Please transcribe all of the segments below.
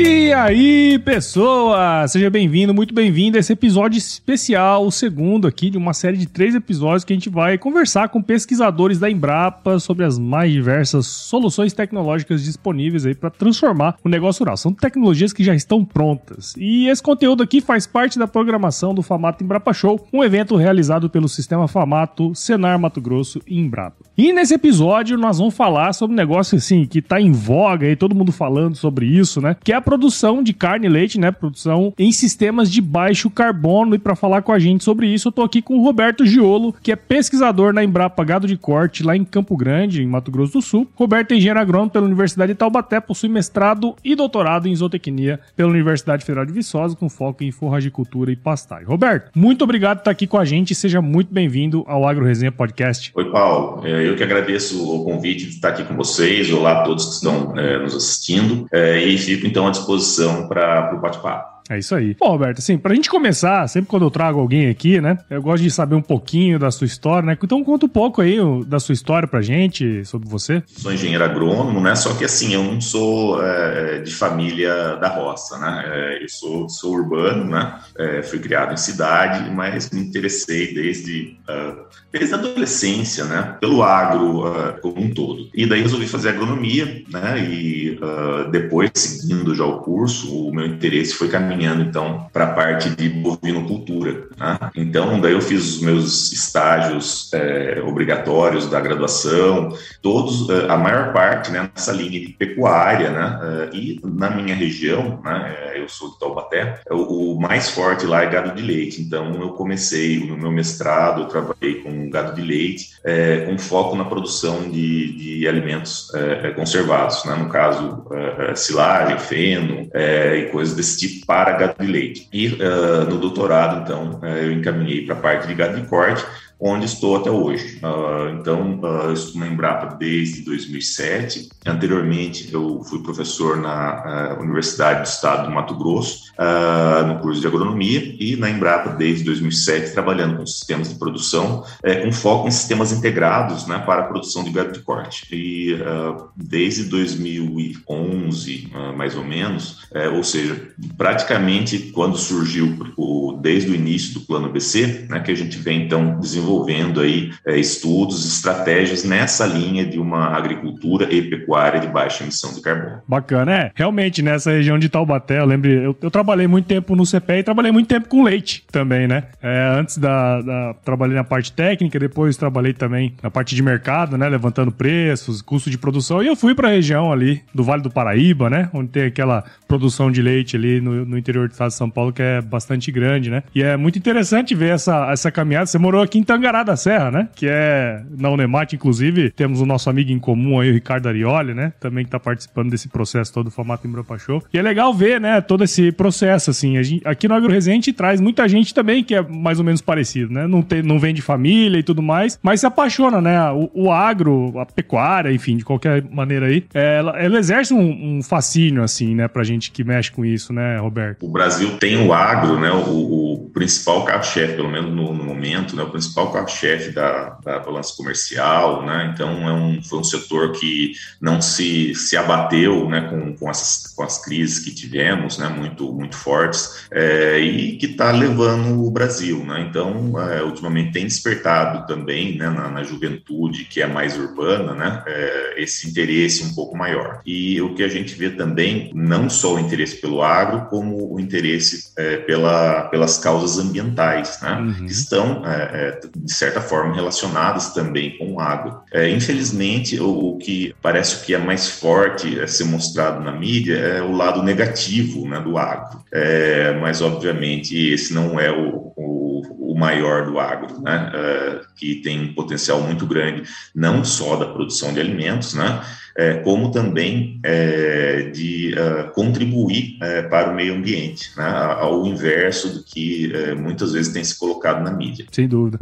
E aí, pessoa! Seja bem-vindo, muito bem-vindo a esse episódio especial, o segundo aqui de uma série de três episódios que a gente vai conversar com pesquisadores da Embrapa sobre as mais diversas soluções tecnológicas disponíveis aí para transformar o negócio rural. São tecnologias que já estão prontas. E esse conteúdo aqui faz parte da programação do Famato Embrapa Show, um evento realizado pelo Sistema Famato, Senar Mato Grosso e Embrapa. E nesse episódio nós vamos falar sobre um negócio assim que tá em voga aí, todo mundo falando sobre isso, né? Que é a produção de carne e leite, né? Produção em sistemas de baixo carbono. E para falar com a gente sobre isso, eu tô aqui com o Roberto Giolo, que é pesquisador na Embrapa Gado de Corte, lá em Campo Grande, em Mato Grosso do Sul. Roberto é engenheiro agrônomo pela Universidade de Taubaté, possui mestrado e doutorado em zootecnia pela Universidade Federal de Viçosa, com foco em forragicultura e pastagem. Roberto, muito obrigado por estar aqui com a gente seja muito bem-vindo ao Agro Resenha Podcast. Oi, Paulo. É, eu que agradeço o convite de estar aqui com vocês. Olá a todos que estão é, nos assistindo. É, e fico então à disposição para o bate-papo. É isso aí. Bom, Roberto, assim, pra gente começar, sempre quando eu trago alguém aqui, né, eu gosto de saber um pouquinho da sua história, né? Então conta um pouco aí da sua história pra gente, sobre você. Sou engenheiro agrônomo, né? Só que assim, eu não sou é, de família da roça, né? É, eu sou, sou urbano, né? É, fui criado em cidade, mas me interessei desde, uh, desde a adolescência, né? Pelo agro uh, como um todo. E daí resolvi fazer agronomia, né? E uh, depois, seguindo já o curso, o meu interesse foi caminhar caminhando então para a parte de bovinocultura. Né? Então, daí eu fiz os meus estágios é, obrigatórios da graduação, todos, é, a maior parte né, nessa linha de pecuária, né? É, e na minha região, né, eu sou de Taubaté, o, o mais forte lá é gado de leite. Então, eu comecei no meu mestrado, eu trabalhei com gado de leite, é, com foco na produção de, de alimentos é, conservados, né? no caso, silagem, feno e coisas desse tipo para gado de leite. E no doutorado, então, eu encaminhei para a parte de gado de corte, onde estou até hoje. Uh, então, uh, estou na Embrapa desde 2007. Anteriormente, eu fui professor na uh, Universidade do Estado do Mato Grosso, no curso de agronomia, e na Embrapa desde 2007, trabalhando com sistemas de produção, eh, com foco em sistemas integrados né, para a produção de gado de corte. E desde 2011, mais ou menos, eh, ou seja, praticamente quando surgiu, o, desde o início do plano BC, né, que a gente vem então desenvolvendo desenvolvendo aí é, estudos, estratégias nessa linha de uma agricultura e pecuária de baixa emissão de carbono. Bacana, é. Realmente, nessa região de Taubaté, eu lembro, eu, eu trabalhei muito tempo no CPE e trabalhei muito tempo com leite também, né? É, antes da, da, Trabalhei na parte técnica, depois trabalhei também na parte de mercado, né? Levantando preços, custo de produção. E eu fui para a região ali do Vale do Paraíba, né? Onde tem aquela produção de leite ali no, no interior do estado de São Paulo, que é bastante grande, né? E é muito interessante ver essa, essa caminhada. Você morou aqui em Tangará da Serra, né? Que é na Unemate, inclusive, temos o nosso amigo em comum aí, o Ricardo Arioli, né? Também que tá participando desse processo todo do formato Embrapa Show. E é legal ver, né, todo esse processo, assim. Gente, aqui no Agro Resente traz muita gente também que é mais ou menos parecido, né? Não, tem, não vem de família e tudo mais, mas se apaixona, né? O, o agro, a pecuária, enfim, de qualquer maneira aí, é, ela, ela exerce um, um, fascínio, assim, né, pra gente que mexe com isso, né, Roberto? O Brasil tem o agro, né? O, o principal carro-chefe, pelo menos no, no momento, né? O principal carro-chefe chefe da, da balança comercial, né? Então é um, foi um setor que não se, se abateu, né? Com, com, essas, com as crises que tivemos, né? Muito muito fortes é, e que está levando o Brasil, né? Então é, ultimamente tem despertado também, né? Na, na, juventude que é mais urbana, né? É, esse interesse um pouco maior. E o que a gente vê também, não só o interesse pelo agro, como o interesse pela, pelas causas ambientais, né? Uhum. Que estão é, de certa forma, relacionadas também com água. É, infelizmente, o, o, que parece que é mais forte a ser mostrado na mídia é o lado negativo né, do agro. É, mas, obviamente, esse não é o, o maior do agro, né, é, que tem um potencial muito grande, não só da produção de alimentos, né, é, como também é, de uh, contribuir para o meio ambiente, né, ao inverso do que muitas vezes tem se colocado na mídia. Sem dúvida.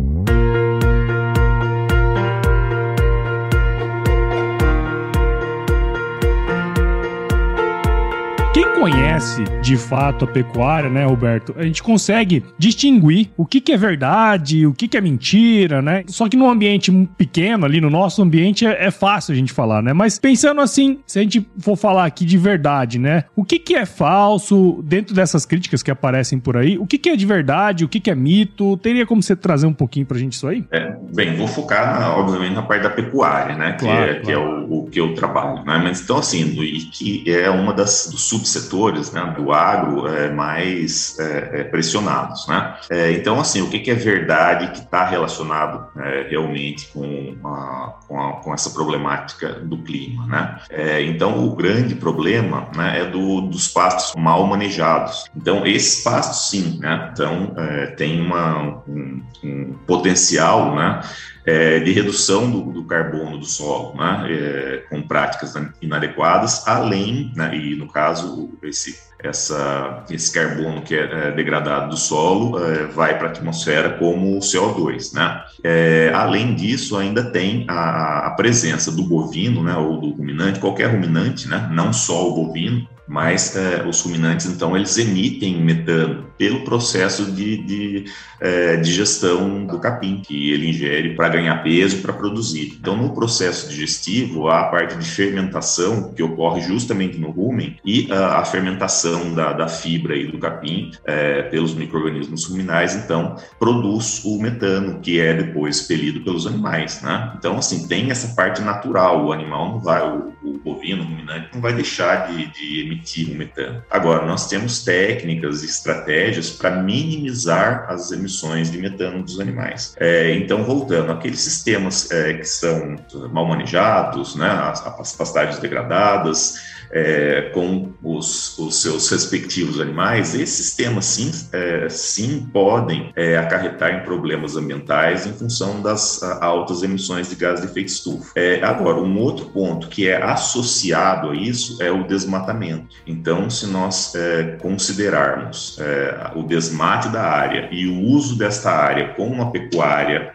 Conhece de fato a pecuária, né, Roberto, a gente consegue distinguir o que, que é verdade, o que, que é mentira, né? Só que num ambiente pequeno ali, no nosso ambiente, é, é fácil a gente falar, né? Mas pensando assim, se a gente for falar aqui de verdade, né? O que, que é falso dentro dessas críticas que aparecem por aí? O que, que é de verdade? O que, que é mito? Teria como você trazer um pouquinho pra gente isso aí? É, bem, vou focar, na, obviamente, na parte da pecuária, né? Que, claro, é, claro. que é o, o, que eu trabalho, né? Mas então, assim, e que é uma das dos subsetores né, do agro é, mais é, é pressionados, né? É, então, assim, o que, que é verdade que está relacionado é, realmente com, a, com, a, com, essa problemática do clima, né? então, o grande problema né, é do, dos pastos mal manejados. Então, esses pastos, sim, né? Então, tem uma, um, um potencial, né? É, de redução do, do, carbono do solo, né, é, com práticas inadequadas, além, né, e no caso, esse, essa, esse carbono que é, é degradado do solo é, vai para a atmosfera como CO2. Né? É, além disso, ainda tem a, a, presença do bovino, né, ou do ruminante, qualquer ruminante, né, não só o bovino, mas é, os ruminantes, então, eles emitem metano pelo processo de, de, é, gestão do capim, que ele ingere para ganhar peso, para produzir. Então, no processo digestivo, há a parte de fermentação, que ocorre justamente no rumen, e a, a fermentação da, da, fibra e do capim é, pelos micro-organismos ruminais, então, produz o metano, que é depois expelido pelos animais, né? Então, assim, tem essa parte natural, o animal não vai, o, o bovino, ruminante, não vai deixar de, de emitir o metano. Agora, nós temos técnicas e estratégias para minimizar as emissões de metano dos animais. É, então, voltando, aqueles sistemas é, que são mal manejados, né, as, as pastagens degradadas, é, com os, os, seus respectivos animais, esses sistemas sim, é, sim podem é, acarretar em problemas ambientais em função das altas emissões de gás de efeito estufa. É, agora, um outro ponto que é associado a isso é o desmatamento. Então, se nós é, considerarmos é, o desmate da área e o uso desta área com uma pecuária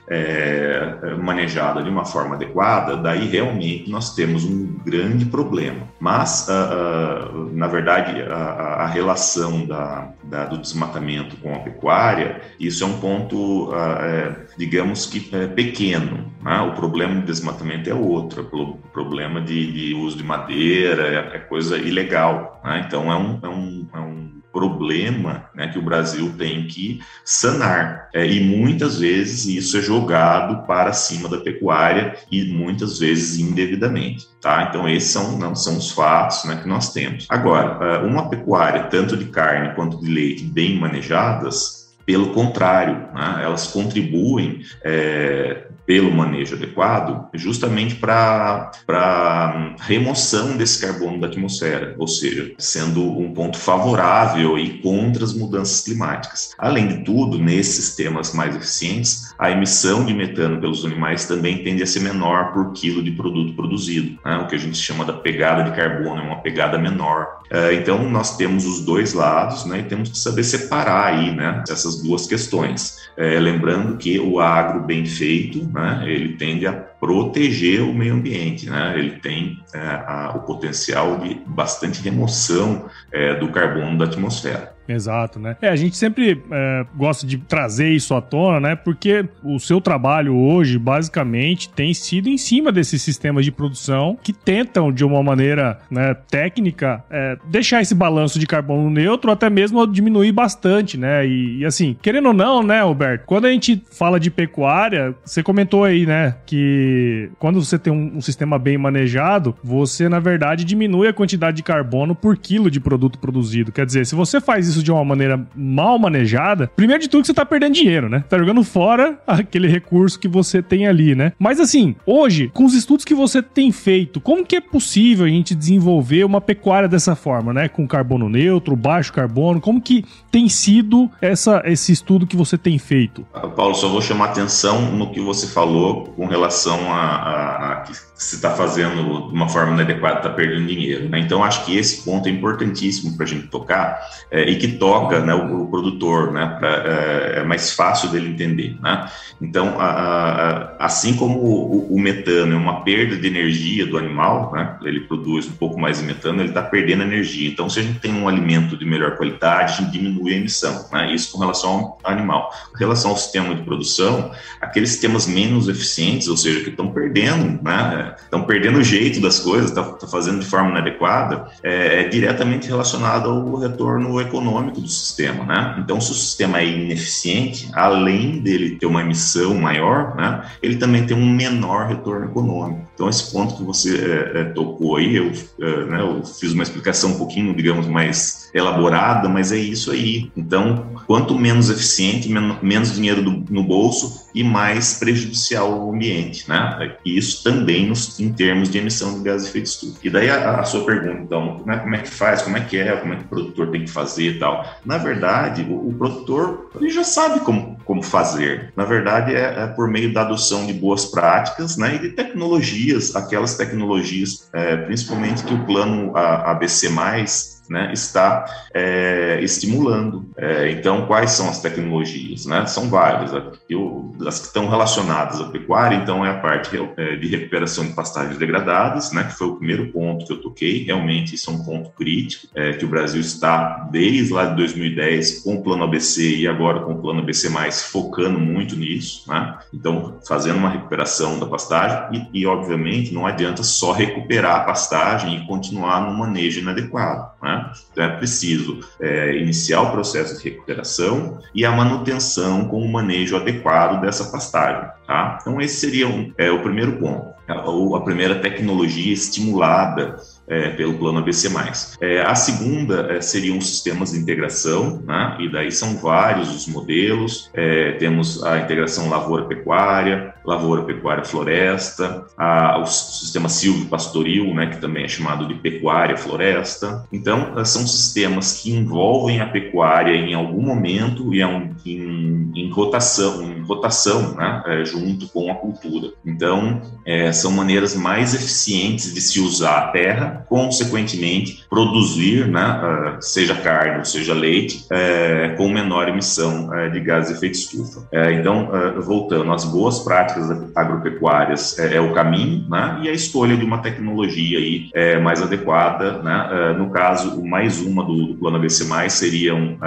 manejada de uma forma adequada, daí realmente nós temos um grande problema. Mas uh, na verdade, a, a relação da, da, do desmatamento com a pecuária, isso é um ponto, uh, é, digamos que é pequeno. Né? O problema do desmatamento é outro, o problema de, de uso de madeira é, é coisa ilegal. Né? Então, é um, é um, é um problema né, que o Brasil tem que sanar. É, e muitas vezes isso é jogado para cima da pecuária e muitas vezes indevidamente. Tá? Então, esses são, não, são os fatos né, que nós temos. Agora, é, uma pecuária, tanto de carne quanto de leite, bem manejadas, pelo contrário, né, elas contribuem é, pelo manejo adequado justamente para a remoção desse carbono da atmosfera, ou seja, sendo um ponto favorável e contra as mudanças climáticas. Além de tudo, nesses sistemas mais eficientes, a emissão de metano pelos animais também tende a ser menor por quilo de produto produzido, né, o que a gente chama da pegada de carbono, é uma pegada menor. É, então, nós temos os dois lados né, e temos que saber separar aí né, essas duas questões. É, lembrando que o agro bem feito, né, ele tende a proteger o meio ambiente, né? ele tem é, a, o potencial de bastante remoção é, do carbono da atmosfera. Exato, né? É, a gente sempre é, gosta de trazer isso à tona, né? Porque o seu trabalho hoje, basicamente, tem sido em cima desses sistemas de produção que tentam, de uma maneira né, técnica, é, deixar esse balanço de carbono neutro, até mesmo diminuir bastante, né? E, e, assim, querendo ou não, né, Alberto? Quando a gente fala de pecuária, você comentou aí, né, que quando você tem um, um sistema bem manejado, você, na verdade, diminui a quantidade de carbono por quilo de produto produzido. Quer dizer, se você faz isso de uma maneira mal manejada, primeiro de tudo que você tá perdendo dinheiro, né? Tá jogando fora aquele recurso que você tem ali, né? Mas assim, hoje, com os estudos que você tem feito, como que é possível a gente desenvolver uma pecuária dessa forma, né? Com carbono neutro, baixo carbono, como que tem sido essa, esse estudo que você tem feito? Paulo, só vou chamar atenção no que você falou com relação a, a, a se está fazendo de uma forma inadequada, está perdendo dinheiro. Né? Então, acho que esse ponto é importantíssimo para a gente tocar é, e que toca né, o, o produtor, né, pra, é, é, mais fácil dele entender. Né? Então, a, a, assim como o, o, metano é uma perda de energia do animal, né, ele produz um pouco mais de metano, ele está perdendo energia. Então, se a gente tem um alimento de melhor qualidade, a gente diminui a emissão. Né? Isso com relação ao animal. Com relação ao sistema de produção, aqueles sistemas menos eficientes, ou seja, que estão perdendo, né, estão perdendo o jeito das coisas, estão tá, tá fazendo de forma inadequada, é, é diretamente relacionado ao retorno econômico do sistema, né? Então, se o sistema é ineficiente, além dele ter uma emissão maior, né, ele também tem um menor retorno econômico. Então, esse ponto que você é, é, tocou aí, eu, é, né, eu fiz uma explicação um pouquinho, digamos, mais elaborada, mas é isso aí. Então, quanto menos eficiente, men menos dinheiro do, no bolso e mais prejudicial ao ambiente, né? E isso também nos, em termos de emissão de gases de efeito estufa. E daí a, a, sua pergunta, então, como é, como é, que faz, como é que é, como é que o produtor tem que fazer e tal. Na verdade, o, o produtor ele já sabe como, como fazer. Na verdade, é, é, por meio da adoção de boas práticas né, e de tecnologias, aquelas tecnologias, é, principalmente que o plano ABC+, né, está é, estimulando. É, então, quais são as tecnologias? Né? São várias. Eu, as que estão relacionadas à pecuária, então, é a parte é, de recuperação de pastagens degradadas, né, que foi o primeiro ponto que eu toquei. Realmente, isso é um ponto crítico, é, que o Brasil está, desde lá de 2010, com o Plano ABC e agora com o Plano ABC+, focando muito nisso. Né? Então, fazendo uma recuperação da pastagem e, e, obviamente, não adianta só recuperar a pastagem e continuar no manejo inadequado. Né? Então é preciso é, iniciar o processo de recuperação e a manutenção com o manejo adequado dessa pastagem. Tá? Então esse seria um, é, o primeiro ponto, a, a primeira tecnologia estimulada é, pelo plano ABC+. É, a segunda é, seriam os sistemas de integração, né? e daí são vários os modelos. É, temos a integração lavoura-pecuária, lavoura-pecuária-floresta, o sistema silvio-pastoril, né? que também é chamado de pecuária-floresta. Então, é, são sistemas que envolvem a pecuária em algum momento e em, em, em rotação, rotação né? É, junto com a cultura. Então, são maneiras mais eficientes de se usar a terra consequentemente, produzir, né, ah, seja carne ou seja leite, é, com menor emissão é, de gases de efeito estufa. É, então, voltando, as boas práticas agropecuárias é, o caminho, né, e a escolha de uma tecnologia aí mais adequada, né, no caso, mais uma do, do plano ABC+, seria, um,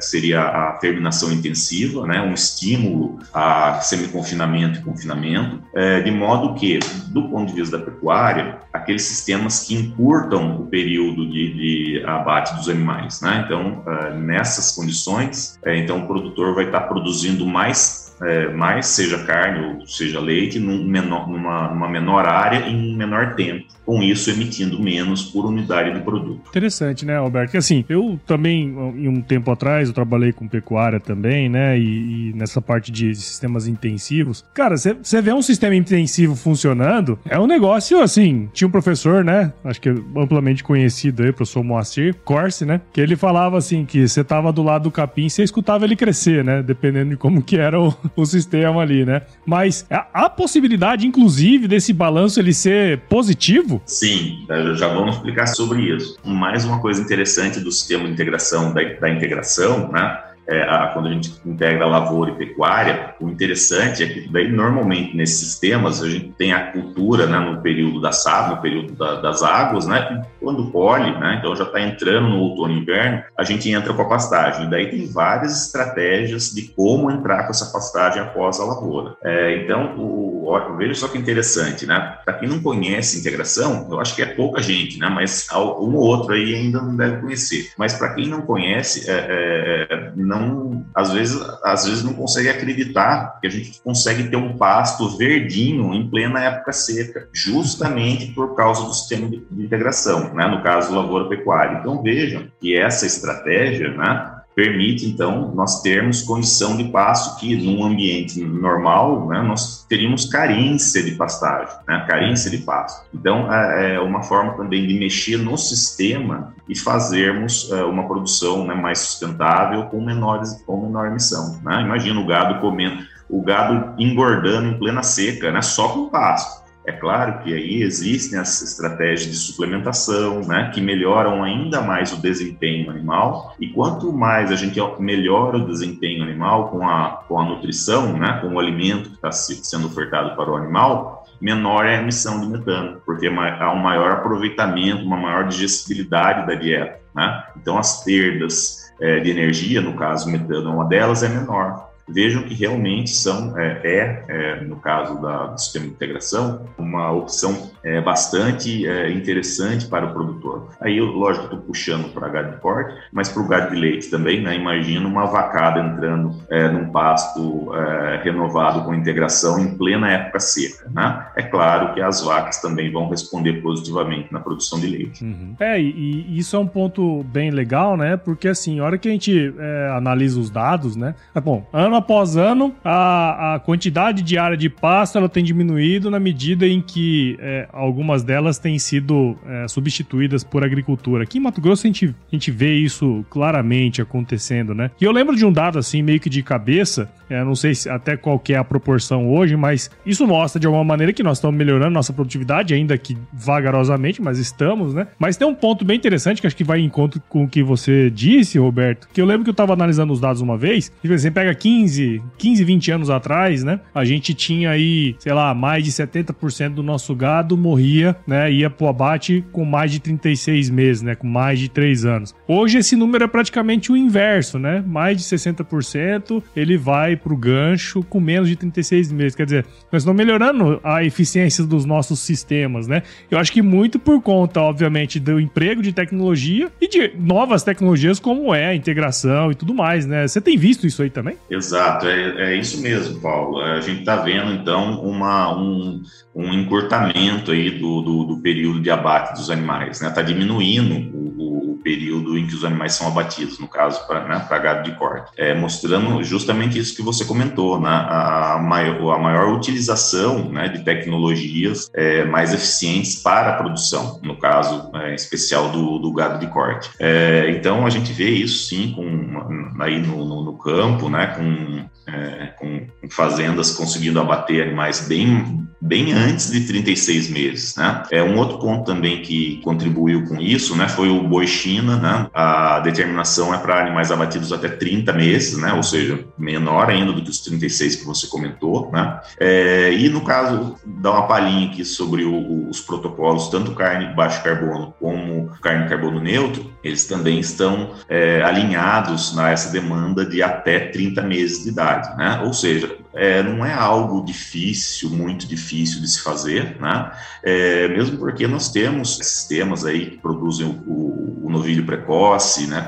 seria a terminação intensiva, né, um estímulo a semi-confinamento e confinamento, de modo que, do ponto de vista da pecuária, aqueles sistemas que encurtam o período de, de abate dos animais. Né? Então, uh, nessas condições, uh, então o produtor vai estar produzindo mais é, mais, seja carne ou seja leite, num menor, numa, numa menor área em menor tempo. Com isso, emitindo menos por unidade de produto. Interessante, né, Alberto? assim, eu também, em um tempo atrás, eu trabalhei com pecuária também, né? E, e nessa parte de sistemas intensivos. Cara, você vê um sistema intensivo funcionando, é um negócio assim. Tinha um professor, né? Acho que amplamente conhecido aí, professor Moacir Corse, né? Que ele falava assim: que você tava do lado do capim você escutava ele crescer, né? Dependendo de como que era o, o sistema ali, né? Mas a, possibilidade, inclusive, desse balanço ele ser positivo? Sim, já vamos explicar sobre isso. Mais uma coisa interessante do sistema de integração, da, da integração, né? É, a, quando a gente integra lavoura e pecuária, o interessante é que daí normalmente nesses sistemas a gente tem a cultura né, no período da safra, no período da, das águas, né, quando colhe, né, então já está entrando no outono e inverno, a gente entra com a pastagem. Daí tem várias estratégias de como entrar com essa pastagem após a lavoura. É, então, o, o, veja só que interessante, né? Para quem não conhece integração, eu acho que é pouca gente, né? Mas um ou outro aí ainda não deve conhecer. Mas para quem não conhece, é, é, não, às vezes, às vezes não consegue acreditar que a gente consegue ter um pasto verdinho em plena época seca, justamente por causa do sistema de, de integração, né? No caso, lavoura pecuária. Então vejam que essa estratégia, né? Permite, então, nós termos condição de pasto que, num ambiente normal, né, nós teríamos carência de pastagem, né, carência de pasto. Então, é, é uma forma também de mexer no sistema e fazermos é, uma produção né, mais sustentável com, menores, com menor emissão. Né? Imagina o gado comendo, o gado engordando em plena seca, né, só com pasto. É claro que aí existem as estratégias de suplementação, né, que melhoram ainda mais o desempenho animal. E quanto mais a gente melhora o desempenho animal com a, com a nutrição, né, com o alimento que está sendo ofertado para o animal, menor é a emissão de metano, porque há um maior aproveitamento, uma maior digestibilidade da dieta. Né? Então, as perdas é, de energia, no caso, metano é uma delas, é menor vejam que realmente são, é, é, é no caso da, do sistema de integração, uma opção é, bastante é, interessante para o produtor. Aí, eu, lógico, estou puxando para gado de corte, mas para o gado de leite também, né? Imagina uma vacada entrando é, num pasto é, renovado com integração em plena época seca, né? É claro que as vacas também vão responder positivamente na produção de leite. Uhum. É, e, e, isso é um ponto bem legal, né? Porque assim, a hora que a gente é, analisa os dados, né? Bom, ano após ano, a, a quantidade de área de pasto ela tem diminuído na medida em que é, algumas delas têm sido é, substituídas por agricultura. Aqui em Mato Grosso a gente, a gente vê isso claramente acontecendo, né? E eu lembro de um dado assim, meio que de cabeça, é, não sei se, até qual é a proporção hoje, mas isso mostra de alguma maneira que nós estamos melhorando nossa produtividade, ainda que vagarosamente, mas estamos, né? Mas tem um ponto bem interessante que acho que vai em encontro com o que você disse, Roberto, que eu lembro que eu estava analisando os dados uma vez, e você pega 15 15, 15, 20 anos atrás, né? A gente tinha aí, sei lá, mais de 70% do nosso gado morria, né? Ia pro abate com mais de 36 meses, né? Com mais de 3 anos. Hoje esse número é praticamente o inverso, né? Mais de 60% ele vai pro gancho com menos de 36 meses. Quer dizer, nós estamos melhorando a eficiência dos nossos sistemas, né? Eu acho que muito por conta, obviamente, do emprego de tecnologia e de novas tecnologias como é a integração e tudo mais, né? Você tem visto isso aí também? Exato. É, é isso mesmo, Paulo. A gente está vendo, então, uma, um, um encurtamento aí do, do, do, período de abate dos animais, né? Está diminuindo o, o, período em que os animais são abatidos, no caso, para né, gado de corte. É, mostrando justamente isso que você comentou, né? A, maior, a maior utilização né, de tecnologias é, mais eficientes para a produção, no caso é, especial do, do gado de corte. É, então, a gente vê isso, sim, com, aí no, no, no campo, né? Com é, com, fazendas conseguindo abater animais bem, bem antes de 36 meses, né? É um outro ponto também que contribuiu com isso, né? Foi o boi China, né? A determinação é para animais abatidos até 30 meses, né? Ou seja, menor ainda do que os 36 que você comentou, né? É, e no caso, dar uma palhinha aqui sobre o, os protocolos, tanto carne de baixo carbono como carne carbono neutro, eles também estão é, alinhados nessa demanda de até 30 meses de idade, né? Ou seja, é, não é algo difícil, muito difícil de se fazer, né? É, mesmo porque nós temos sistemas aí que produzem o, o, o, novilho precoce, né?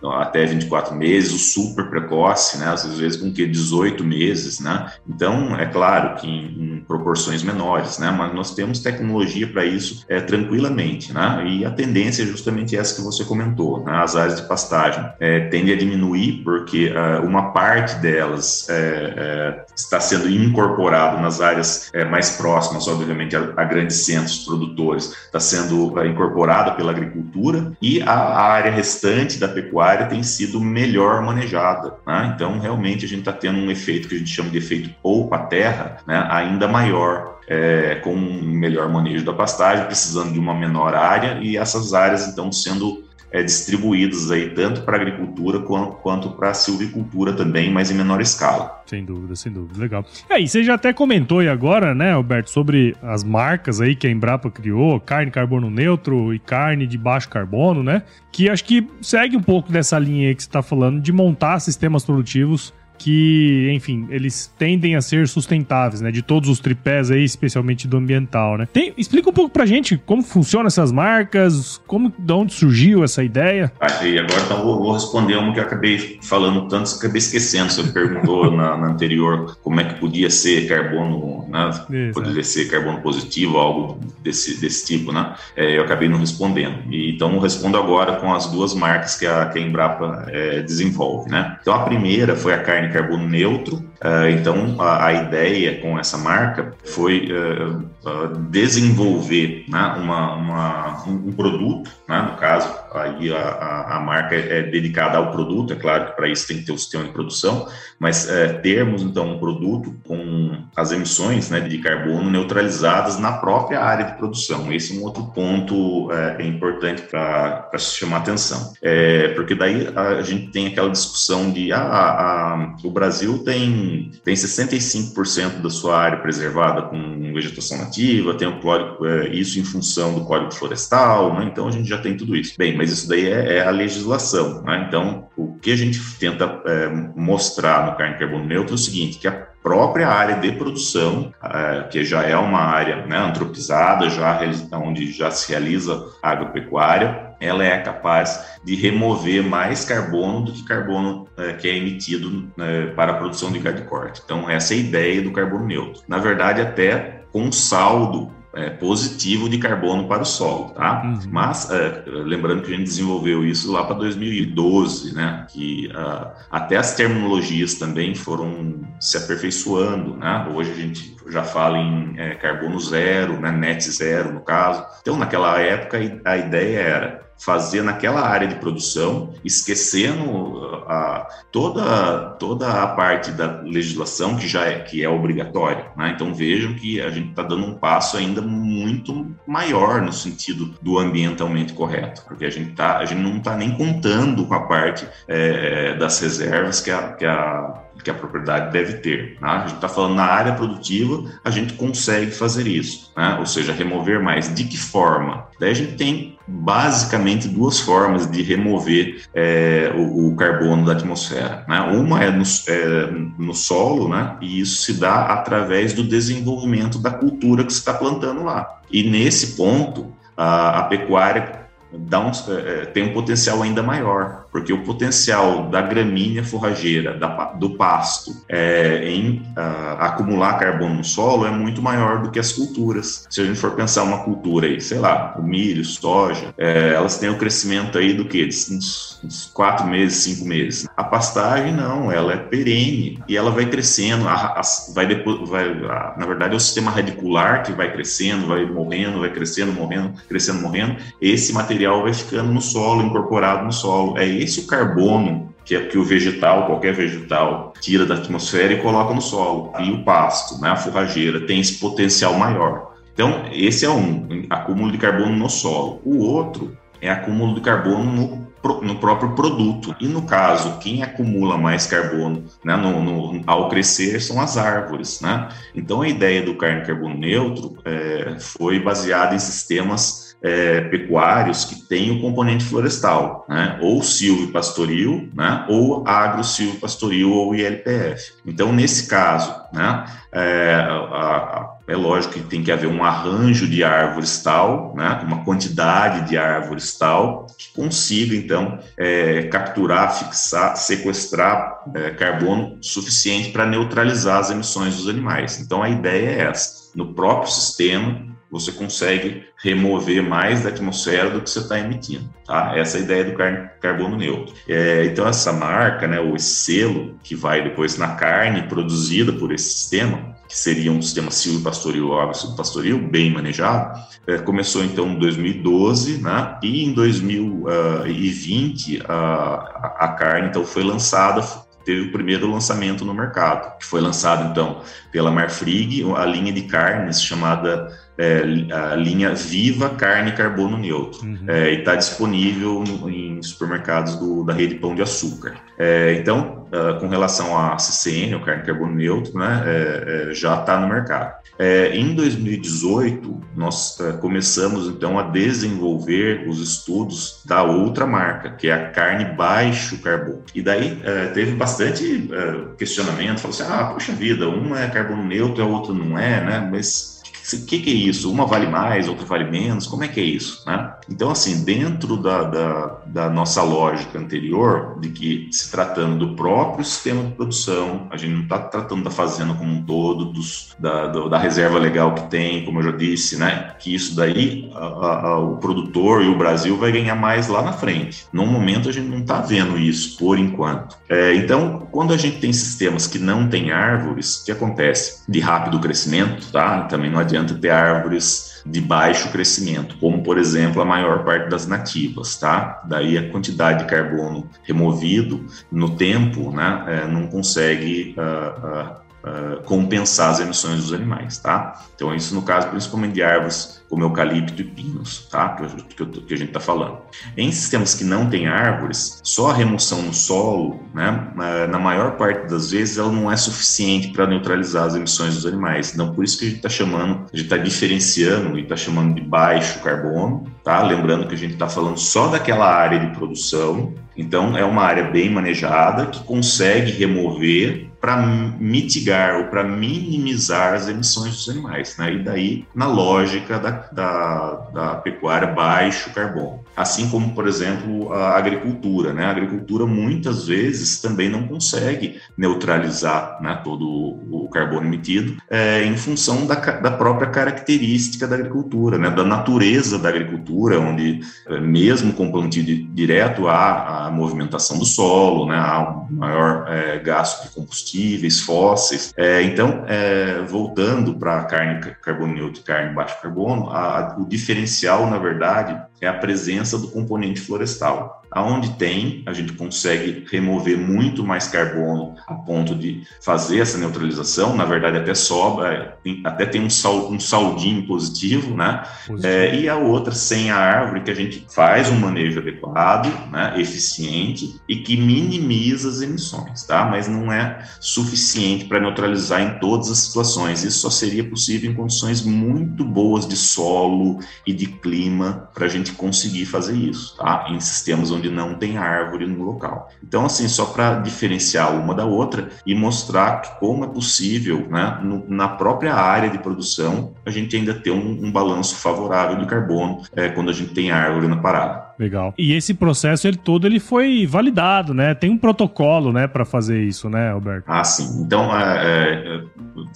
Com até 24 meses, o super precoce, né? Às vezes com que 18 meses, né? Então, é claro que em, em proporções menores, né? Mas nós temos tecnologia para isso é, tranquilamente, né? E a tendência é justamente essa que você comentou, né? As áreas de pastagem é, tendem a diminuir porque uh, uma parte delas é, está sendo incorporado nas áreas é, mais próximas, obviamente, a, a, grandes centros produtores, está sendo é, incorporada pela agricultura e a, a, área restante da pecuária tem sido melhor manejada. Né? Então, realmente, a gente está tendo um efeito que a gente chama de efeito poupa-terra né? ainda maior. É, com um melhor manejo da pastagem, precisando de uma menor área e essas áreas então sendo é, distribuídos aí tanto para agricultura quanto, quanto para silvicultura também, mas em menor escala. Sem dúvida, sem dúvida, legal. E você já até comentou aí agora, né, Alberto, sobre as marcas aí que a Embrapa criou, carne carbono neutro e carne de baixo carbono, né? Que acho que segue um pouco dessa linha aí que você está falando de montar sistemas produtivos que, enfim, eles tendem a ser sustentáveis, né? De todos os tripés aí, especialmente do ambiental, né? Tem, explica um pouco pra gente como funcionam essas marcas, como, de onde surgiu essa ideia. Ah, e agora então vou, vou responder uma que eu acabei falando tanto, acabei esquecendo. Você perguntou na, na, anterior como é que podia ser carbono, né? Isso, poderia é. ser carbono positivo, algo desse, desse tipo, né? É, eu acabei não respondendo. E, então eu respondo agora com as duas marcas que a, que a Embrapa é, desenvolve, né? Então a primeira foi a carne carbono neutro. Uh, então, a, ideia com essa marca foi uh, uh, desenvolver né, uma, uma, um, produto, né, no caso, aí a, a, a, marca é dedicada ao produto, é claro que para isso tem que ter o sistema de produção, mas é, termos então um produto com as emissões né, de carbono neutralizadas na própria área de produção. Esse é um outro ponto é, importante para se chamar atenção, é, porque daí a gente tem aquela discussão de ah, a, o Brasil tem, tem 65% da sua área preservada com vegetação nativa, tem o código, é, isso em função do Código Florestal, né? então a gente já tem tudo isso. Bem, mas isso daí é, é a legislação, né? então o que a gente tenta é, mostrar no carne carbono neutro é o seguinte, que a própria área de produção, é, que já é uma área né, antropizada, já, onde já se realiza agropecuária, ela é capaz de remover mais carbono do que carbono é, que é emitido é, para a produção de gado de corte. Então, essa é a ideia do carbono neutro. Na verdade, até com saldo é, positivo de carbono para o solo, tá? Uhum. Mas é, lembrando que a gente desenvolveu isso lá para 2012, né? Que uh, até as terminologias também foram se aperfeiçoando, né? Hoje a gente já fala em é, carbono zero, né? Net zero no caso. Então naquela época a ideia era fazer naquela área de produção, esquecendo a, toda, toda a parte da legislação que já é, que é obrigatória. Né? Então vejam que a gente está dando um passo ainda muito maior no sentido do ambientalmente correto, porque a gente, tá, a gente não está nem contando com a parte é, das reservas que a, que a que a propriedade deve ter. Né? A gente está falando na área produtiva, a gente consegue fazer isso, né? ou seja, remover mais. De que forma? Daí a gente tem basicamente duas formas de remover é, o, o, carbono da atmosfera. Né? Uma é no, é no, solo, né? e isso se dá através do desenvolvimento da cultura que você está plantando lá. E nesse ponto, a, a pecuária um, é, tem um potencial ainda maior, porque o potencial da gramínea forrageira, da, do pasto, é, em uh, acumular carbono no solo é muito maior do que as culturas. Se a gente for pensar uma cultura aí, sei lá, o milho, soja, é, elas têm o um crescimento aí do que? Uns, uns, quatro meses, cinco meses. A pastagem não, ela é perene e ela vai crescendo, a, a, vai depois, vai, na verdade é o sistema radicular que vai crescendo, vai morrendo, vai crescendo, morrendo, crescendo, morrendo. Esse material vai ficando no solo, incorporado no solo. É esse o carbono que, é, que o vegetal, qualquer vegetal, tira da atmosfera e coloca no solo. E o pasto, né, a forrageira, tem esse potencial maior. Então, esse é um, acúmulo de carbono no solo. O outro é acúmulo de carbono no no próprio produto. E no caso, quem acumula mais carbono né, no, no, ao crescer são as árvores. Né? Então, a ideia do carne carbono neutro é, foi baseada em sistemas é, pecuários que têm o componente florestal, né? ou silvio-pastoril, né? ou agro-silvio-pastoril ou ILPF. Então, nesse caso, né? É, a, a, é, lógico que tem que haver um arranjo de árvores tal, né? uma quantidade de árvores tal, que consiga, então, é, capturar, fixar, sequestrar é, carbono suficiente para neutralizar as emissões dos animais. Então, a ideia é essa. No próprio sistema, você consegue remover mais da atmosfera do que você está emitindo. Tá? Essa é a ideia do car carbono neutro. É, então, essa marca, né, esse selo que vai depois na carne produzida por esse sistema, que seria um sistema silvopastoril ou agro-silvopastoril, bem manejado, é, começou então em 2012, né? e em 2020 ah, a, a carne então foi lançada teve o primeiro lançamento no mercado, que foi lançado então pela Marfrig, a linha de carnes chamada é, a linha Viva Carne Carbono Neutro. Uhum. É, e está disponível em supermercados do, da rede Pão de Açúcar. É, então, uh, com relação à CCN, o carne carbono neutro, né, é, é, já está no mercado. É, em 2018, nós começamos então a desenvolver os estudos da outra marca, que é a carne baixo carbono. E daí teve bastante questionamento, falou assim, ah, poxa vida, um é carbono neutro, a outra não é, né? Mas o que, que, é isso? Uma vale mais, outra vale menos? Como é que é isso? Né? Então, assim, dentro da, da, da, nossa lógica anterior, de que se tratando do próprio sistema de produção, a gente não está tratando da fazenda como um todo, dos, da, da, reserva legal que tem, como eu já disse, né? que isso daí a, a, o produtor e o Brasil vai ganhar mais lá na frente. No momento, a gente não está vendo isso, por enquanto. É, então, quando a gente tem sistemas que não têm árvores, o que acontece? De rápido crescimento, tá? Também não adianta adianta ter árvores de baixo crescimento, como por exemplo a maior parte das nativas, tá? Daí a quantidade de carbono removido no tempo, né, é, não consegue uh, uh, uh, compensar as emissões dos animais, tá? Então, isso no caso principalmente de árvores como eucalipto e pinos, tá? Que, que, que a gente está falando. Em sistemas que não têm árvores, só a remoção no solo, né, na maior parte das vezes, ela não é suficiente para neutralizar as emissões dos animais. Então, por isso que a gente está chamando, a gente está diferenciando e está chamando de baixo carbono, tá? Lembrando que a gente está falando só daquela área de produção. Então, é uma área bem manejada que consegue remover para mitigar ou para minimizar as emissões dos animais, né? E daí, na lógica da, da, da, pecuária baixo carbono. Assim como, por exemplo, a agricultura, né? A agricultura muitas vezes também não consegue neutralizar né, todo o carbono emitido é, em função da, da própria característica da agricultura, né? Da natureza da agricultura, onde é, mesmo com plantio direto há a movimentação do solo, né? Há um maior é, gasto de combustíveis fósseis. É, então, é, voltando para a carne carbono neutro e carne baixo carbono, a, o diferencial, na verdade, é a presença do componente florestal. Aonde tem, a gente consegue remover muito mais carbono a ponto de fazer essa neutralização. Na verdade, até sobra, até tem um, sal, um saldinho positivo, né? Positivo. É, e a outra, sem a árvore, que a gente faz um manejo adequado, né? eficiente e que minimiza as emissões, tá? Mas não é suficiente para neutralizar em todas as situações. Isso só seria possível em condições muito boas de solo e de clima para a gente conseguir fazer isso, tá? Em sistemas onde não tem árvore no local. Então, assim, só para diferenciar uma da outra e mostrar que como é possível, né, no, na própria área de produção, a gente ainda ter um, um balanço favorável de carbono é, quando a gente tem árvore na parada. Legal. E esse processo ele todo ele foi validado, né? Tem um protocolo, né, para fazer isso, né, Alberto? Ah, sim. Então, é, é,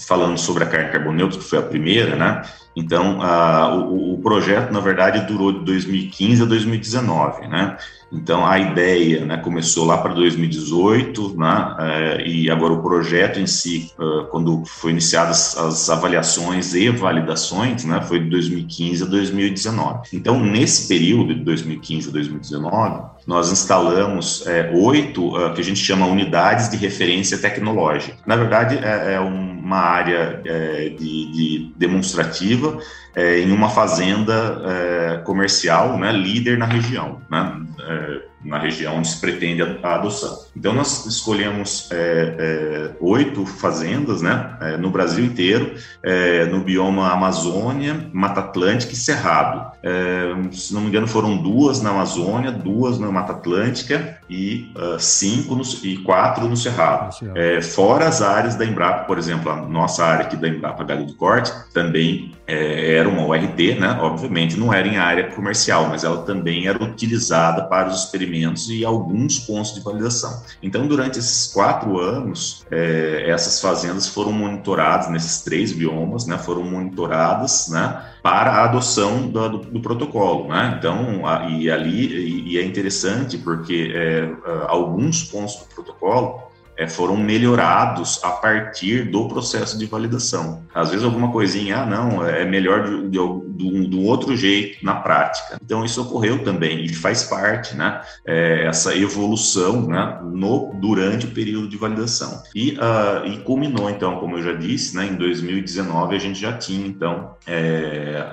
falando sobre a carne carbono neutro, que foi a primeira, né? Então, a, o, o, projeto, na verdade, durou de 2015 a 2019, né? Então, a ideia né, começou lá para 2018, né, é, e agora o projeto em si, uh, quando foi iniciadas as avaliações e validações, né, foi de 2015 a 2019. Então, nesse período de 2015 a 2019, nós instalamos é, oito, uh, que a gente chama unidades de referência tecnológica. Na verdade, é, é uma área é, de, de demonstrativa é, em uma fazenda é, comercial, né, líder na região, né, é, na região onde se pretende a, a adoção. Então nós escolhemos é, é, oito fazendas, né, é, no Brasil inteiro, no bioma Amazônia, Mata Atlântica e Cerrado. se não me engano foram duas na Amazônia, duas na Mata Atlântica e uh, cinco no, e quatro no Cerrado. fora as áreas da Embrapa, por exemplo, a nossa área aqui da Embrapa Galho do Corte também é, era uma URT, né? Obviamente não era em área comercial, mas ela também era utilizada para os experimentos e alguns pontos de validação. Então, durante esses quatro anos, é, essas fazendas foram monitoradas nesses três biomas, né? Foram monitoradas, né? Para a adoção do, do, do protocolo, né? Então, a, e ali e, e, é interessante porque é, alguns pontos do protocolo é, foram melhorados a partir do processo de validação. Às vezes alguma coisinha, ah, não, é melhor do, do, do outro jeito na prática. Então isso ocorreu também e faz parte, né, é, essa evolução, né, no, durante o período de validação. E, uh, e culminou então, como eu já disse, né, em 2019 a gente já tinha então, é,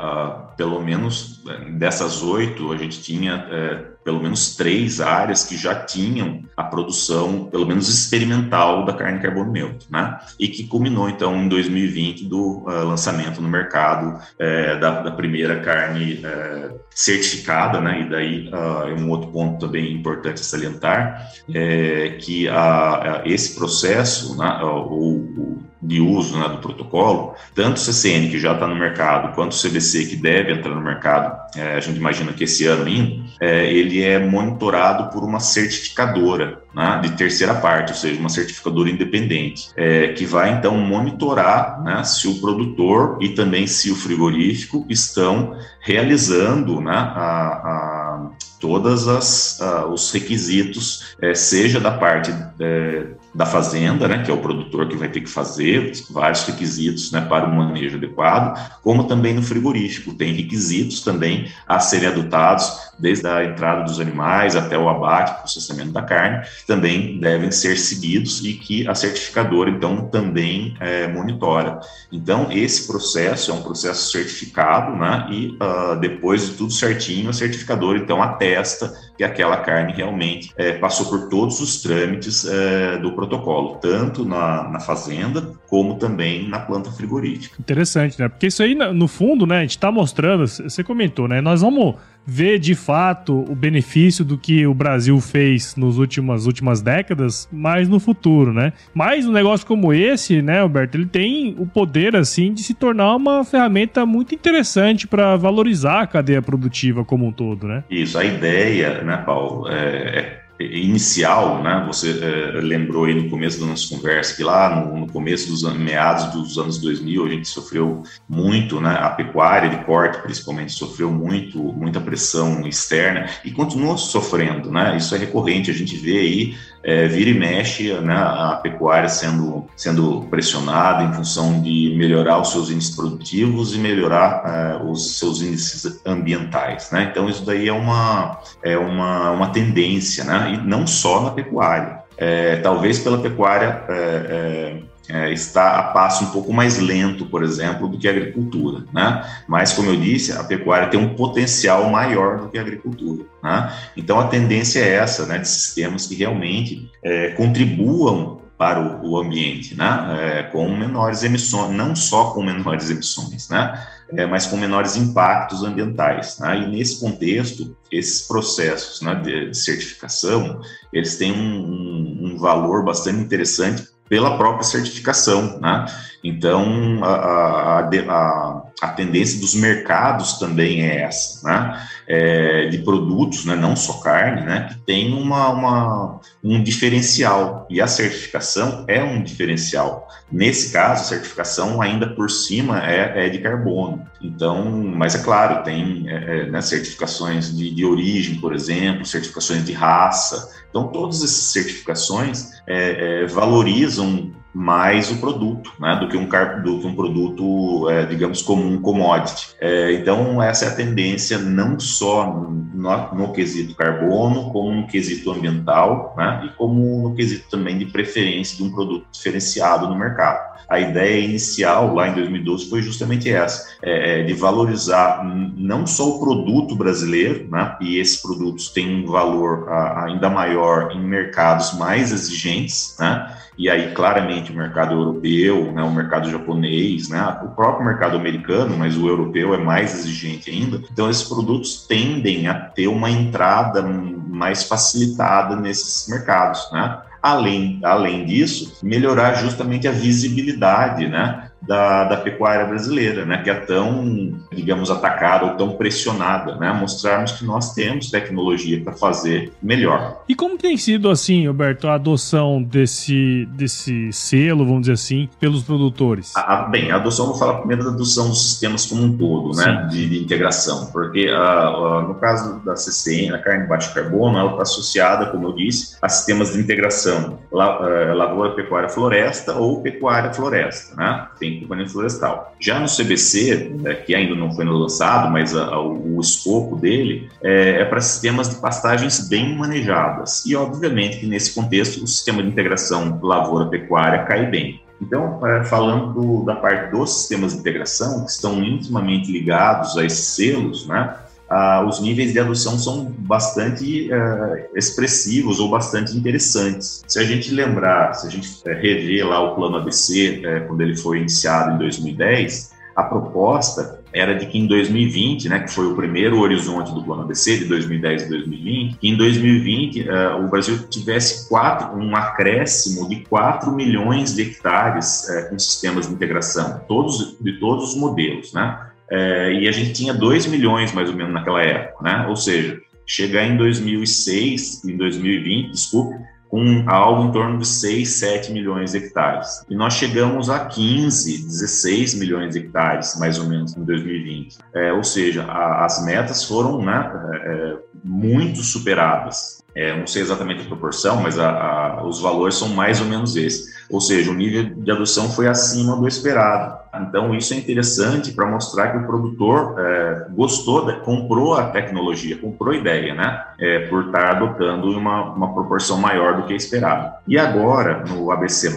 pelo menos é, dessas oito, a gente tinha é, pelo menos três áreas que já tinham a produção, pelo menos experimental, da carne carbono neutro, né? E que culminou, então, em 2020 do uh, lançamento no mercado uh, da, da, primeira carne uh, certificada, né? E daí, uh, um outro ponto também importante salientar é que a, esse processo, né, o, de uso né, do protocolo, tanto o CCN, que já está no mercado, quanto o CBC, que deve entrar no mercado, é, a gente imagina que esse ano ainda, é, ele é monitorado por uma certificadora né, de terceira parte, ou seja, uma certificadora independente, é, que vai então monitorar né, se o produtor e também se o frigorífico estão realizando né, a, a todas as os requisitos, é, seja da parte é, da fazenda, né, que é o produtor que vai ter que fazer vários requisitos né, para o manejo adequado, como também no frigorífico. Tem requisitos também a serem adotados desde a entrada dos animais até o abate, processamento da carne, também devem ser seguidos e que a certificadora, então, também é, monitora. Então, esse processo é um processo certificado, né? E uh, depois de tudo certinho, a certificadora, então, atesta que aquela carne realmente é, passou por todos os trâmites é, do protocolo, tanto na, na, fazenda como também na planta frigorífica. Interessante, né? Porque isso aí, no fundo, né, a gente está mostrando, você comentou, né? Nós vamos ver de fato o benefício do que o Brasil fez nos últimas últimas décadas, mas no futuro, né? Mas um negócio como esse, né, Alberto, ele tem o poder assim de se tornar uma ferramenta muito interessante para valorizar a cadeia produtiva como um todo, né? Isso, a ideia, né, Paulo, é, é inicial, né? Você é, lembrou aí no começo da nossa conversa que lá no, no, começo dos meados dos anos 2000 a gente sofreu muito, né? A pecuária de corte, principalmente, sofreu muito, muita pressão externa e continua sofrendo, né? Isso é recorrente. A gente vê aí é, vira e mexe né, a pecuária sendo, sendo pressionada em função de melhorar os seus índices produtivos e melhorar é, os seus índices ambientais. Né? Então, isso daí é uma, é uma, uma tendência, né? e não só na pecuária. É, talvez pela pecuária é, é, está a passo um pouco mais lento, por exemplo, do que a agricultura, né? Mas, como eu disse, a pecuária tem um potencial maior do que a agricultura, né? Então, a tendência é essa, né, de sistemas que realmente é, contribuam para o, o ambiente, né? É, com menores emissões, não só com menores emissões, né? É, mas com menores impactos ambientais. Né? E nesse contexto, esses processos né, de certificação, eles têm um, um, um valor bastante interessante pela própria certificação, né? Então, a, a, a, a, tendência dos mercados também é essa, né? É, de produtos, né? não só carne, né? que tem uma, uma, um diferencial, e a certificação é um diferencial. Nesse caso, a certificação ainda por cima é, é de carbono. Então, mas é claro, tem é, é né, certificações de, de origem, por exemplo, certificações de raça. Então, todas essas certificações é, é, valorizam mais o produto, né, do que um, do que um produto, é, digamos, comum, commodity. É, então, essa é a tendência não só no, no, quesito carbono, como no quesito ambiental, né, e como no quesito também de preferência de um produto diferenciado no mercado. A ideia inicial, lá em 2012, foi justamente essa, é, é, de valorizar não só o produto brasileiro, né, e esses produtos têm um valor ainda maior em mercados mais exigentes, né, e aí claramente o mercado europeu, né, o mercado japonês, né, o próprio mercado americano, mas o europeu é mais exigente ainda. Então esses produtos tendem a ter uma entrada mais facilitada nesses mercados, né? Além, além disso, melhorar justamente a visibilidade, né? Da, da pecuária brasileira, né, que é tão, digamos, atacada ou tão pressionada, né, mostrarmos que nós temos tecnologia para fazer melhor. E como tem sido, assim, Roberto, a adoção desse, desse selo, vamos dizer assim, pelos produtores? Ah, bem, a adoção, vou falar primeiro da adoção dos sistemas como um todo, né, de, de, integração, porque uh, uh, no caso da CCN, a carne baixo carbono, ela está associada, como eu disse, a sistemas de integração la, lavoura, pecuária, floresta ou pecuária, floresta, né, tem componente florestal. Já no CBC, é, que ainda não foi lançado, mas a, a, o escopo dele é, é para sistemas de pastagens bem manejadas. E, obviamente, que nesse contexto, o sistema de integração lavoura-pecuária cai bem. Então, é, falando do, da parte dos sistemas de integração, que estão intimamente ligados a esses selos, né, ah, os níveis de adoção são bastante eh, expressivos ou bastante interessantes. Se a gente lembrar, se a gente eh, rever lá o plano ABC, eh, quando ele foi iniciado em 2010, a proposta era de que em 2020, né, que foi o primeiro horizonte do plano ABC, de 2010 a 2020, que em 2020 uh, o Brasil tivesse quatro, um acréscimo de 4 milhões de hectares uh, com sistemas de integração, todos, de todos os modelos, né? É, e a gente tinha 2 milhões mais ou menos naquela época, né? Ou seja, chegar em 2006, em 2020, desculpe, com algo em torno de 6, 7 milhões de hectares. E nós chegamos a 15, 16 milhões de hectares, mais ou menos, em 2020. É, ou seja, a, as metas foram né, é, muito superadas. É, não sei exatamente a proporção, mas a, a, os valores são mais ou menos esses. Ou seja, o nível de adoção foi acima do esperado. Então, isso é interessante para mostrar que o produtor é, gostou, comprou a tecnologia, comprou a ideia, né? É, por estar adotando uma, uma proporção maior do que esperado. E agora, no ABC,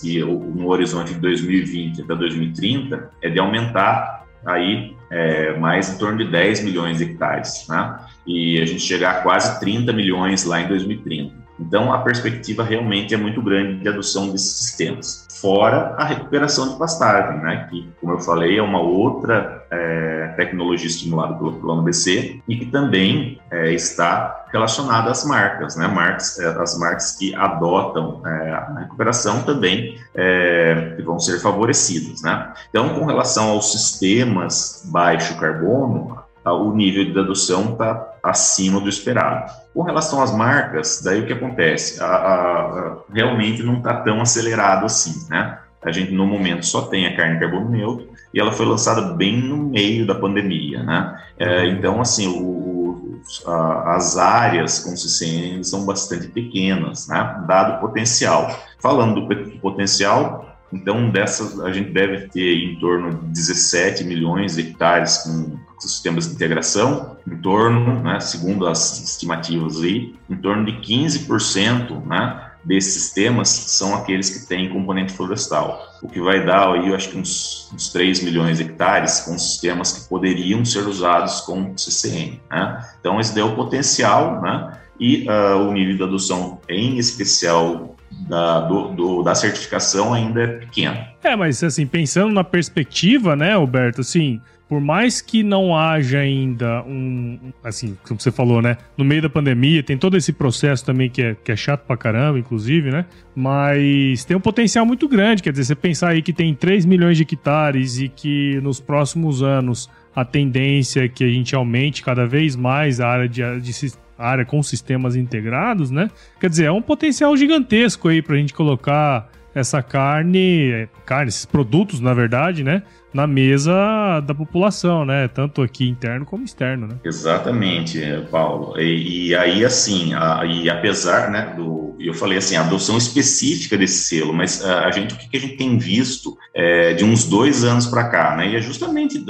que no horizonte de 2020 até 2030, é de aumentar aí é, mais em torno de 10 milhões de hectares, né? E a gente chegar a quase 30 milhões lá em 2030. Então, a perspectiva realmente é muito grande de adoção desses sistemas. Fora a recuperação de pastagem, né? Que, como eu falei, é uma outra é, tecnologia estimulada pelo Plano BC e que também é, está relacionada às marcas, né? Marcas, é, as marcas que adotam é, a recuperação também é, vão ser favorecidas, né? Então, com relação aos sistemas baixo carbono, o nível de adoção está acima do esperado. Com relação às marcas, daí o que acontece? A, a, a, realmente não está tão acelerado assim, né? A gente, no momento, só tem a carne carbono neutro e ela foi lançada bem no meio da pandemia, né? É, então, assim, o, a, as áreas com CCN são bastante pequenas, né? Dado o potencial. Falando do potencial, então, dessas, a gente deve ter em torno de 17 milhões de hectares com sistemas de integração, em torno, né, segundo as estimativas aí, em torno de 15%, né, desses sistemas são aqueles que têm componente florestal, o que vai dar aí, eu acho que uns, uns 3 milhões de hectares com sistemas que poderiam ser usados com CCN. Né? Então, esse deu o potencial, né? E uh, o nível de adoção, em especial da, do, do, da certificação, ainda é pequeno. É, mas assim, pensando na perspectiva, né, Alberto, assim, por mais que não haja ainda um, assim, como você falou, né? No meio da pandemia, tem todo esse processo também que é, que é chato pra caramba, inclusive, né? Mas tem um potencial muito grande, quer dizer, você pensar aí que tem 3 milhões de hectares e que nos próximos anos a tendência é que a gente aumente cada vez mais a área de, de área com sistemas integrados, né? Quer dizer, é um potencial gigantesco aí pra gente colocar essa carne, carne, esses produtos, na verdade, né? Na mesa da população, né? Tanto aqui interno como externo, né? Exatamente, Paulo. E, e aí, assim, a, e apesar, né, do, eu falei assim, a adoção específica desse selo, mas a, a gente, o que, que, a gente tem visto é, de uns dois anos para cá, né? E é justamente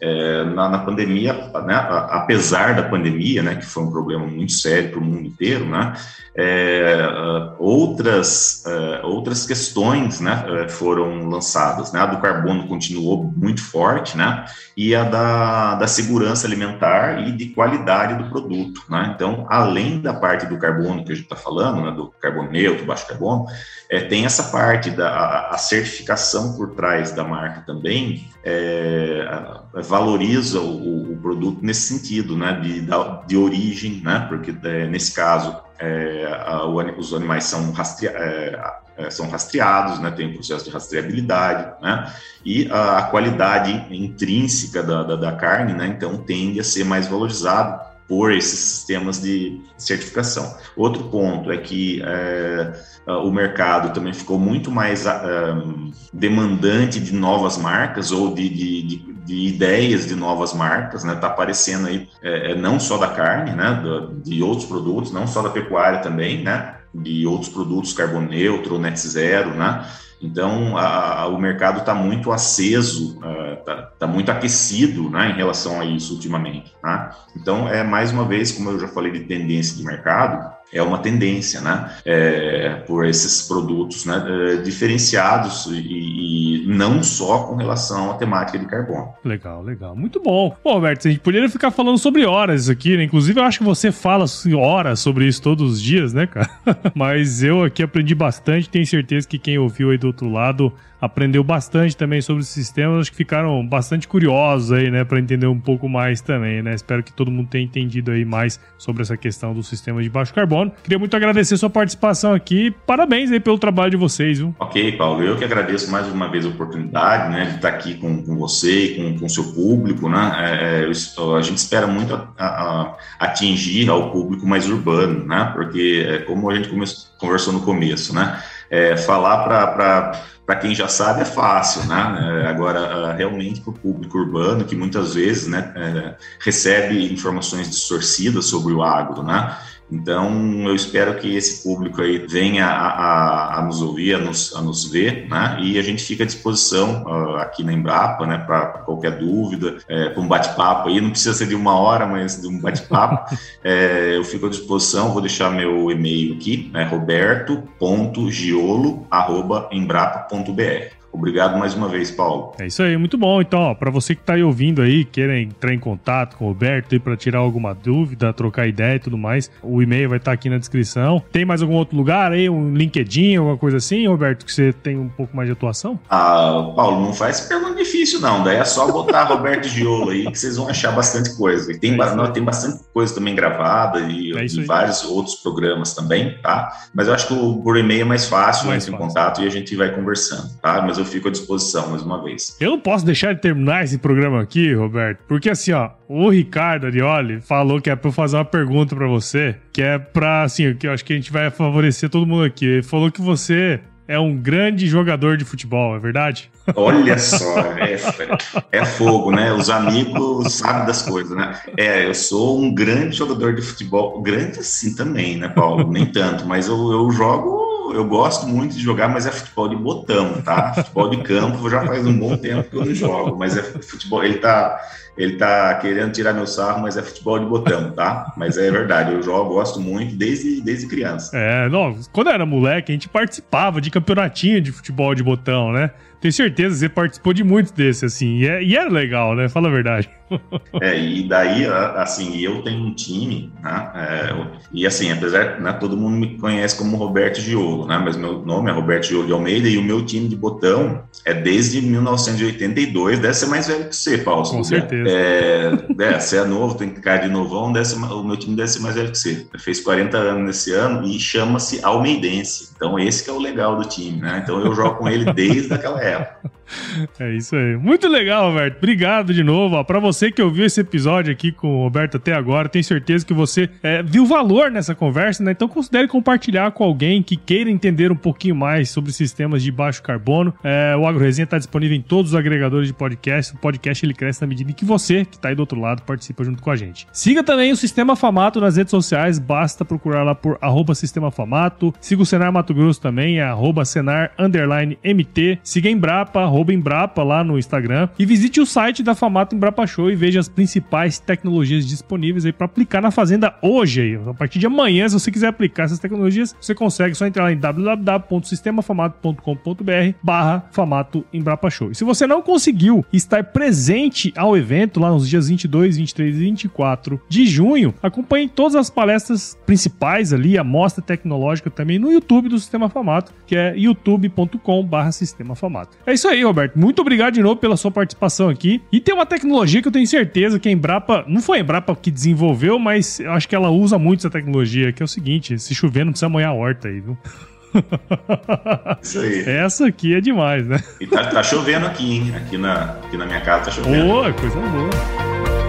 é, na, na, pandemia, né? Apesar da pandemia, né, que foi um problema muito sério para o mundo inteiro, né? É, outras, outras questões, né, foram lançadas, né? A do carbono continuou muito forte, né? E a da, da segurança alimentar e de qualidade do produto, né? Então, além da parte do carbono que a gente está falando, né, do carbono neutro, baixo carbono, é, tem essa parte da a, a certificação por trás da marca também é, valoriza o, o, produto nesse sentido, né? De, de origem, né? Porque é, nesse caso é, a, os animais são rastreados é, é, são rastreados, né, tem um processo de rastreabilidade, né, e a, a qualidade intrínseca da, da, da, carne, né, então tende a ser mais valorizado por esses sistemas de certificação. Outro ponto é que é, o mercado também ficou muito mais um, demandante de novas marcas ou de, de, de, de, ideias de novas marcas, né? Tá aparecendo aí é, não só da carne, né? De outros produtos, não só da pecuária também, né? De outros produtos carbono neutro, net zero, né? Então, a, a, o mercado está muito aceso, está uh, tá muito aquecido né, em relação a isso ultimamente. Tá? Então, é mais uma vez, como eu já falei de tendência de mercado, é uma tendência, né? É, por esses produtos né, é, diferenciados e, e, não só com relação à temática de carbono. Legal, legal. Muito bom. Bom, Alberto, a gente poderia ficar falando sobre horas aqui, né? Inclusive, eu acho que você fala horas sobre isso todos os dias, né, cara? Mas eu aqui aprendi bastante, tenho certeza que quem ouviu aí do outro lado aprendeu bastante também sobre os sistemas, acho que ficaram bastante curiosos aí, né, para entender um pouco mais também, né? Espero que todo mundo tenha entendido aí mais sobre essa questão do sistema de baixo carbono. Queria muito agradecer sua participação aqui. Parabéns aí pelo trabalho de vocês, viu? Ok, Paulo, eu que agradeço mais uma vez a oportunidade, né, de estar aqui com, com você e com o seu público, né? É, é a gente espera muito a, a, atingir ao público mais urbano, né? Porque, é, como a gente começou, conversou no começo, né? É, falar para quem já sabe é fácil, né? É, agora, realmente para o público urbano, que muitas vezes né, é, recebe informações distorcidas sobre o agro, né? Então, eu espero que esse público aí venha a, a, a nos ouvir, a nos, a nos ver, né? E a gente fica à disposição uh, aqui na Embrapa, né? Para qualquer dúvida, é, para um bate-papo aí. Não precisa ser de uma hora, mas de um bate-papo. é, eu fico à disposição, vou deixar meu e-mail aqui, é roberto.giolo.embrapa.br. Obrigado mais uma vez, Paulo. É isso aí, muito bom. Então, para você que está aí ouvindo aí, queira entrar em contato com o Roberto para tirar alguma dúvida, trocar ideia e tudo mais, o e-mail vai estar tá aqui na descrição. Tem mais algum outro lugar aí, um LinkedIn, alguma coisa assim, Roberto, que você tem um pouco mais de atuação? Ah, Paulo, não faz pergunta difícil não, daí é só botar Roberto Giolo aí que vocês vão achar bastante coisa. E tem, é tem bastante coisa também gravada e, é e vários outros programas também, tá? Mas eu acho que o, por e-mail é mais fácil, mais entre fácil. em contato e a gente vai conversando, tá? Mas eu fico à disposição mais uma vez. Eu não posso deixar de terminar esse programa aqui, Roberto, porque assim, ó, o Ricardo Arioli falou que é pra eu fazer uma pergunta para você, que é pra, assim, que eu acho que a gente vai favorecer todo mundo aqui. Ele falou que você é um grande jogador de futebol, é verdade? Olha só, é, é, fogo, né? Os amigos sabem das coisas, né? É, eu sou um grande jogador de futebol, grande assim também, né, Paulo? Nem tanto, mas eu, eu jogo eu gosto muito de jogar, mas é futebol de botão, tá? Futebol de campo já faz um bom tempo que eu não jogo, mas é futebol. Ele tá, ele tá querendo tirar meu sarro, mas é futebol de botão, tá? Mas é verdade, eu jogo, gosto muito desde, desde criança. É, não, quando eu era moleque, a gente participava de campeonatinho de futebol de botão, né? Tenho certeza que você participou de muitos desses, assim, e, é, e era legal, né? Fala a verdade. É, e daí, assim, eu tenho um time, né? É, e assim, apesar, né, todo mundo me conhece como Roberto Giolo, né? Mas meu nome é Roberto Giolo de Almeida e o meu time de botão é desde 1982, deve ser mais velho que você, Paulo. Com certeza. É, é, você é novo, tem cara de novão, deve ser, o meu time deve ser mais velho que você. Fez 40 anos nesse ano e chama-se Almeidense. Então, esse que é o legal do time, né? Então, eu jogo com ele desde aquela época. out. É isso aí. Muito legal, Roberto. Obrigado de novo. Para você que ouviu esse episódio aqui com o Roberto até agora, tenho certeza que você é, viu valor nessa conversa, né? Então considere compartilhar com alguém que queira entender um pouquinho mais sobre sistemas de baixo carbono. É, o AgroResenha está disponível em todos os agregadores de podcast. O podcast ele cresce na medida em que você, que está aí do outro lado, participa junto com a gente. Siga também o Sistema Famato nas redes sociais, basta procurar lá por arroba Sistema Famato. Siga o Senar Mato Grosso também, é arroba Senar MT. Siga Embrapa, arroba arroba Embrapa lá no Instagram e visite o site da Famato Embrapa Show e veja as principais tecnologias disponíveis aí para aplicar na fazenda hoje aí. A partir de amanhã, se você quiser aplicar essas tecnologias, você consegue só entrar lá em www.sistemafamato.com.br barra Famato Embrapa Show. E se você não conseguiu estar presente ao evento lá nos dias 22, 23 e 24 de junho, acompanhe todas as palestras principais ali, a mostra tecnológica também no YouTube do Sistema Famato, que é youtube.com barra Sistema Famato. É isso aí, Roberto. Muito obrigado de novo pela sua participação aqui. E tem uma tecnologia que eu tenho certeza que a Embrapa, não foi a Embrapa que desenvolveu, mas eu acho que ela usa muito essa tecnologia, que é o seguinte: se chover, não precisa molhar a horta aí, viu? Isso aí. Essa aqui é demais, né? E tá, tá chovendo aqui, hein? Aqui na, aqui na minha casa tá chovendo. Boa, coisa boa.